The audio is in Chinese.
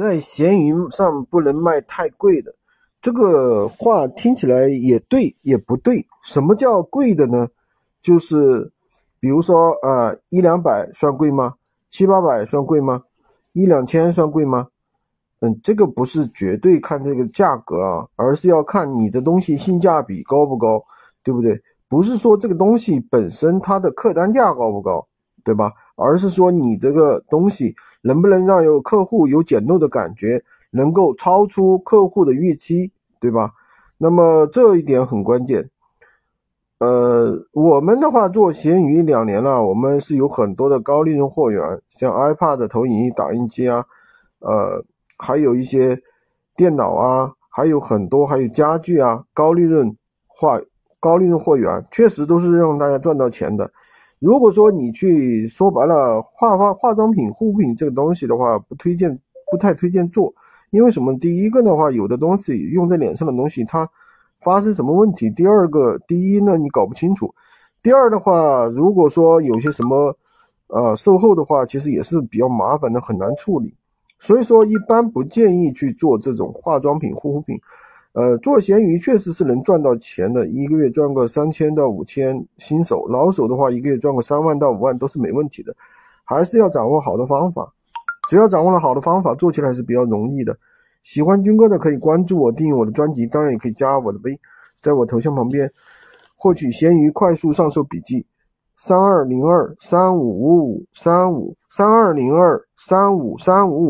在闲鱼上不能卖太贵的，这个话听起来也对也不对。什么叫贵的呢？就是比如说啊，一两百算贵吗？七八百算贵吗？一两千算贵吗？嗯，这个不是绝对看这个价格啊，而是要看你的东西性价比高不高，对不对？不是说这个东西本身它的客单价高不高，对吧？而是说你这个东西能不能让有客户有捡漏的感觉，能够超出客户的预期，对吧？那么这一点很关键。呃，我们的话做闲鱼两年了，我们是有很多的高利润货源，像 iPad 投影仪打印机啊，呃，还有一些电脑啊，还有很多还有家具啊，高利润化高利润货源，确实都是让大家赚到钱的。如果说你去说白了化化化妆品、护肤品这个东西的话，不推荐，不太推荐做，因为什么？第一个的话，有的东西用在脸上的东西，它发生什么问题？第二个，第一呢，你搞不清楚；第二的话，如果说有些什么，呃，售后的话，其实也是比较麻烦的，很难处理。所以说，一般不建议去做这种化妆品、护肤品。呃，做闲鱼确实是能赚到钱的，一个月赚个三千到五千，新手、老手的话，一个月赚个三万到五万都是没问题的。还是要掌握好的方法，只要掌握了好的方法，做起来是比较容易的。喜欢军哥的可以关注我，订阅我的专辑，当然也可以加我的微，在我头像旁边获取闲鱼快速上手笔记：三二零二三五五五三五三二零二三五三五五。